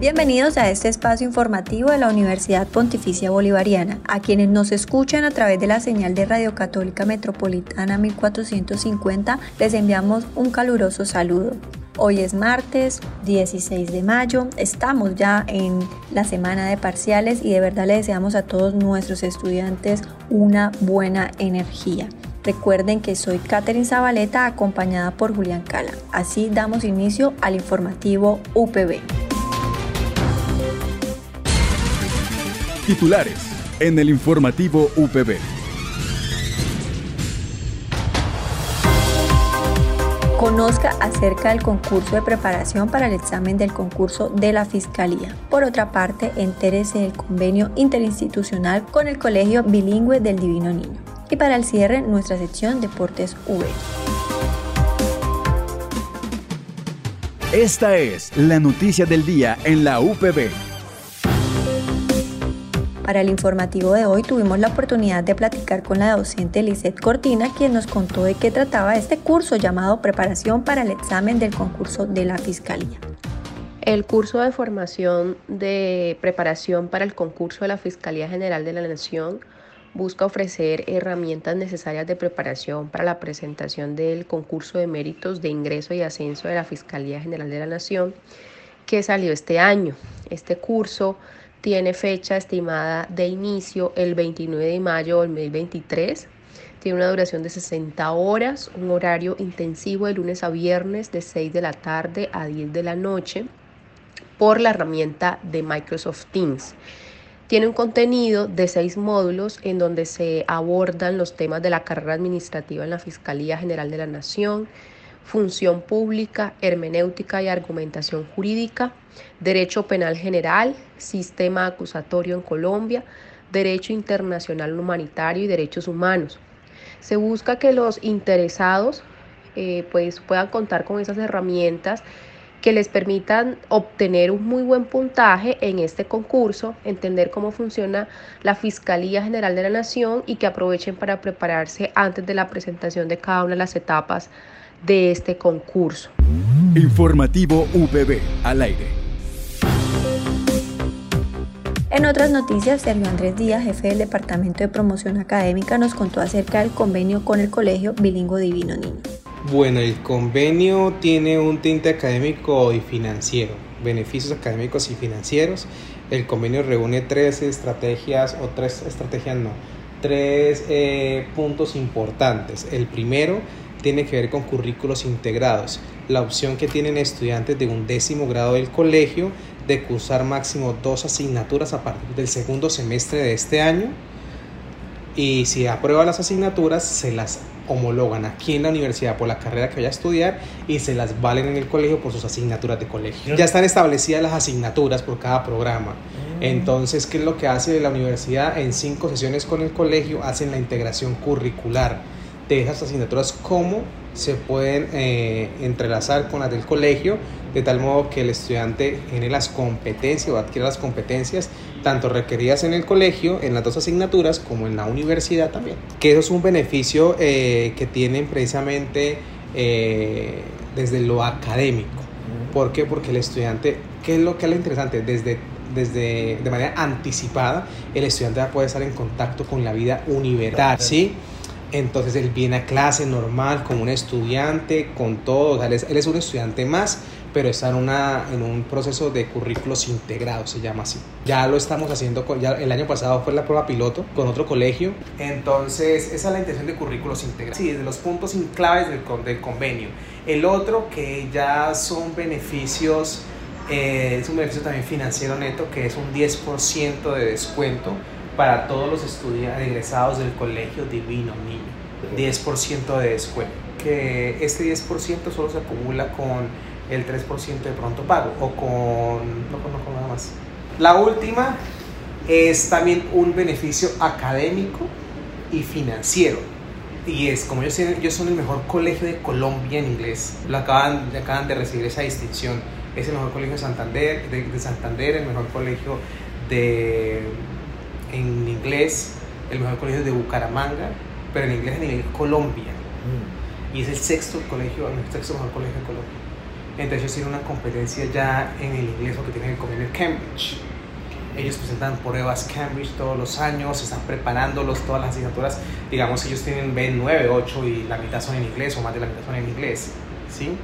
Bienvenidos a este espacio informativo de la Universidad Pontificia Bolivariana. A quienes nos escuchan a través de la señal de Radio Católica Metropolitana 1450, les enviamos un caluroso saludo. Hoy es martes 16 de mayo, estamos ya en la semana de parciales y de verdad le deseamos a todos nuestros estudiantes una buena energía. Recuerden que soy Catherine Zabaleta acompañada por Julián Cala. Así damos inicio al informativo UPB. Titulares en el informativo UPB. Conozca acerca del concurso de preparación para el examen del concurso de la Fiscalía. Por otra parte, entérese del convenio interinstitucional con el Colegio Bilingüe del Divino Niño. Y para el cierre, nuestra sección Deportes V. Esta es la noticia del día en la UPB. Para el informativo de hoy tuvimos la oportunidad de platicar con la docente Lisette Cortina, quien nos contó de qué trataba este curso llamado Preparación para el examen del concurso de la Fiscalía. El curso de formación de preparación para el concurso de la Fiscalía General de la Nación busca ofrecer herramientas necesarias de preparación para la presentación del concurso de méritos de ingreso y ascenso de la Fiscalía General de la Nación que salió este año. Este curso tiene fecha estimada de inicio el 29 de mayo del 2023. Tiene una duración de 60 horas, un horario intensivo de lunes a viernes de 6 de la tarde a 10 de la noche por la herramienta de Microsoft Teams. Tiene un contenido de seis módulos en donde se abordan los temas de la carrera administrativa en la Fiscalía General de la Nación, función pública, hermenéutica y argumentación jurídica, derecho penal general, sistema acusatorio en Colombia, derecho internacional humanitario y derechos humanos. Se busca que los interesados eh, pues puedan contar con esas herramientas que les permitan obtener un muy buen puntaje en este concurso, entender cómo funciona la Fiscalía General de la Nación y que aprovechen para prepararse antes de la presentación de cada una de las etapas de este concurso. Informativo UPB al aire. En otras noticias, Sergio Andrés Díaz, jefe del Departamento de Promoción Académica, nos contó acerca del convenio con el Colegio Bilingüe Divino Niño. Bueno, el convenio tiene un tinte académico y financiero, beneficios académicos y financieros. El convenio reúne tres estrategias, o tres estrategias no, tres eh, puntos importantes. El primero tiene que ver con currículos integrados, la opción que tienen estudiantes de un décimo grado del colegio de cursar máximo dos asignaturas a partir del segundo semestre de este año y si aprueba las asignaturas se las homologan aquí en la universidad por la carrera que vaya a estudiar y se las valen en el colegio por sus asignaturas de colegio. Ya están establecidas las asignaturas por cada programa. Mm. Entonces, ¿qué es lo que hace la universidad? En cinco sesiones con el colegio hacen la integración curricular de esas asignaturas, cómo se pueden eh, entrelazar con las del colegio, de tal modo que el estudiante genere las competencias o adquiera las competencias tanto requeridas en el colegio, en las dos asignaturas, como en la universidad también. Que eso es un beneficio eh, que tienen precisamente eh, desde lo académico. ¿Por qué? Porque el estudiante, ¿qué es lo que es lo interesante? Desde desde de manera anticipada el estudiante va a poder estar en contacto con la vida universitaria, ¿sí? Entonces él viene a clase normal, como un estudiante, con todo. él, es, un estudiante más, pero está en, un proceso de currículos integrados, se llama así. Ya lo estamos haciendo, con, ya el año pasado fue la prueba piloto con otro colegio. Entonces, esa es la intención de currículos integrados. Sí, de los puntos claves del, del convenio. El otro que ya son beneficios, eh, es un beneficio también financiero neto, que es un 10% de descuento para todos los estudiantes egresados del Colegio Divino Niño. 10% de descuento. que este 10% solo se acumula con el 3% de pronto pago o con, no conozco nada más. La última es también un beneficio académico y financiero. Y es, como ellos, ellos son el mejor colegio de Colombia en inglés, lo acaban, acaban de recibir esa distinción. Es el mejor colegio de Santander, de, Santander, el mejor colegio de, en inglés, el mejor colegio de Bucaramanga, pero en inglés a nivel Colombia. Mm. Y es el sexto colegio, el sexto mejor colegio de Colombia. Entonces ellos tienen una competencia ya en el inglés porque tienen el convenio Cambridge. Ellos presentan pruebas Cambridge todos los años, están preparándolos todas las asignaturas. Digamos que ellos tienen B9, 8 y la mitad son en inglés o más de la mitad son en inglés. ¿sí?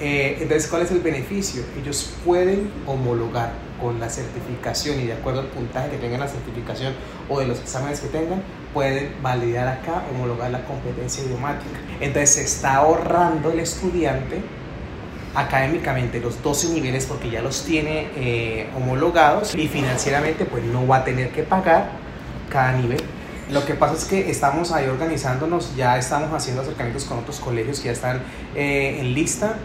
Eh, entonces, ¿cuál es el beneficio? Ellos pueden homologar con la certificación y de acuerdo al puntaje que tengan la certificación o de los exámenes que tengan, pueden validar acá, homologar la competencia idiomática. Entonces, se está ahorrando el estudiante académicamente los 12 niveles porque ya los tiene eh, homologados y financieramente pues no va a tener que pagar cada nivel. Lo que pasa es que estamos ahí organizándonos, ya estamos haciendo acercamientos con otros colegios que ya están eh, en lista.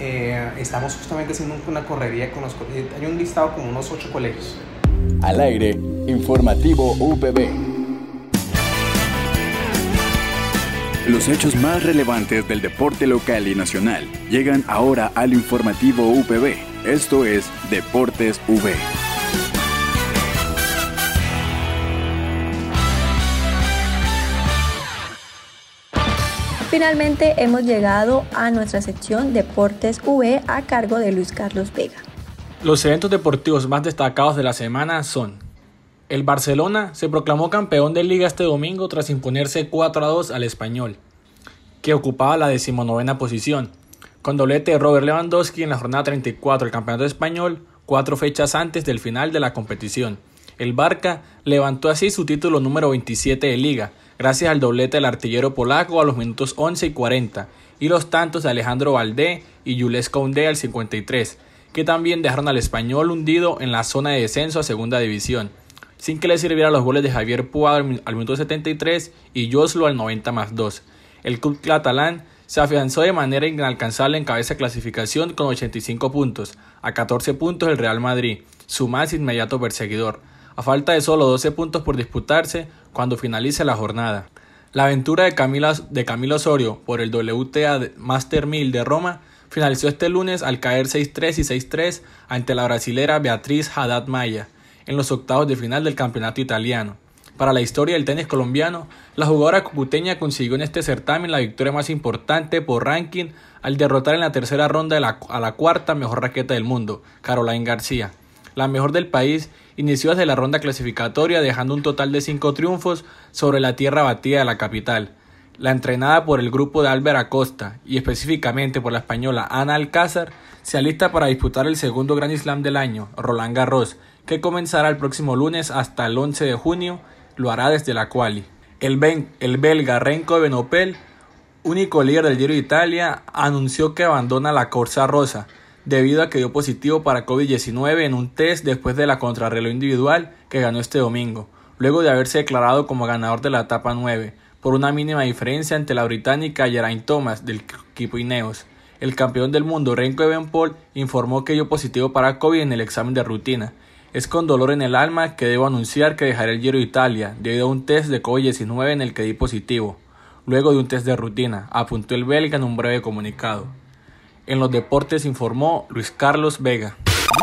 Eh, estamos justamente haciendo una correría con los Hay un listado con unos 8 colegios. Al aire, informativo UPB. Los hechos más relevantes del deporte local y nacional llegan ahora al informativo UPB. Esto es Deportes V. Finalmente hemos llegado a nuestra sección Deportes V a cargo de Luis Carlos Vega. Los eventos deportivos más destacados de la semana son el Barcelona se proclamó campeón de liga este domingo tras imponerse 4 a 2 al español, que ocupaba la decimonovena posición, con doblete de Robert Lewandowski en la jornada 34 del campeonato español, cuatro fechas antes del final de la competición. El Barca levantó así su título número 27 de liga, gracias al doblete del artillero polaco a los minutos 11 y 40, y los tantos de Alejandro Valdé y Jules Koundé al 53, que también dejaron al español hundido en la zona de descenso a segunda división sin que le sirviera los goles de Javier Puado al minuto 73 y Joslo al 90 más 2. El club catalán se afianzó de manera inalcanzable en cabeza de clasificación con 85 puntos, a 14 puntos el Real Madrid, su más inmediato perseguidor, a falta de solo 12 puntos por disputarse cuando finalice la jornada. La aventura de Camilo, Osorio por el WTA Master 1000 de Roma finalizó este lunes al caer 6-3 y 6-3 ante la brasilera Beatriz Haddad Maya, en los octavos de final del campeonato italiano. Para la historia del tenis colombiano, la jugadora cucuteña consiguió en este certamen la victoria más importante por ranking al derrotar en la tercera ronda a la cuarta mejor raqueta del mundo, Caroline García. La mejor del país inició desde la ronda clasificatoria dejando un total de cinco triunfos sobre la tierra batida de la capital. La entrenada por el grupo de Albert Acosta y específicamente por la española Ana Alcázar se alista para disputar el segundo Grand Slam del año, Roland Garros, que comenzará el próximo lunes hasta el 11 de junio, lo hará desde la quali. El, el belga Renko Benopel, único líder del Giro de Italia, anunció que abandona la Corsa Rosa debido a que dio positivo para COVID-19 en un test después de la contrarreloj individual que ganó este domingo, luego de haberse declarado como ganador de la etapa 9, por una mínima diferencia ante la británica Geraint Thomas del equipo Ineos. El campeón del mundo Renko Evenpol informó que dio positivo para COVID en el examen de rutina, es con dolor en el alma que debo anunciar que dejaré el Giro de Italia debido a un test de COVID-19 en el que di positivo, luego de un test de rutina, apuntó el belga en un breve comunicado. En los deportes informó Luis Carlos Vega.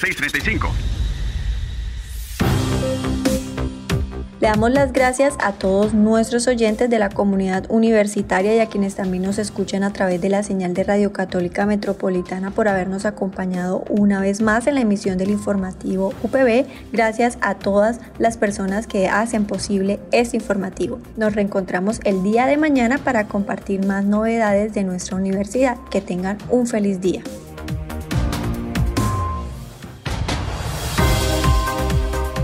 635. Le damos las gracias a todos nuestros oyentes de la comunidad universitaria y a quienes también nos escuchan a través de la señal de Radio Católica Metropolitana por habernos acompañado una vez más en la emisión del informativo UPB. Gracias a todas las personas que hacen posible este informativo. Nos reencontramos el día de mañana para compartir más novedades de nuestra universidad. Que tengan un feliz día.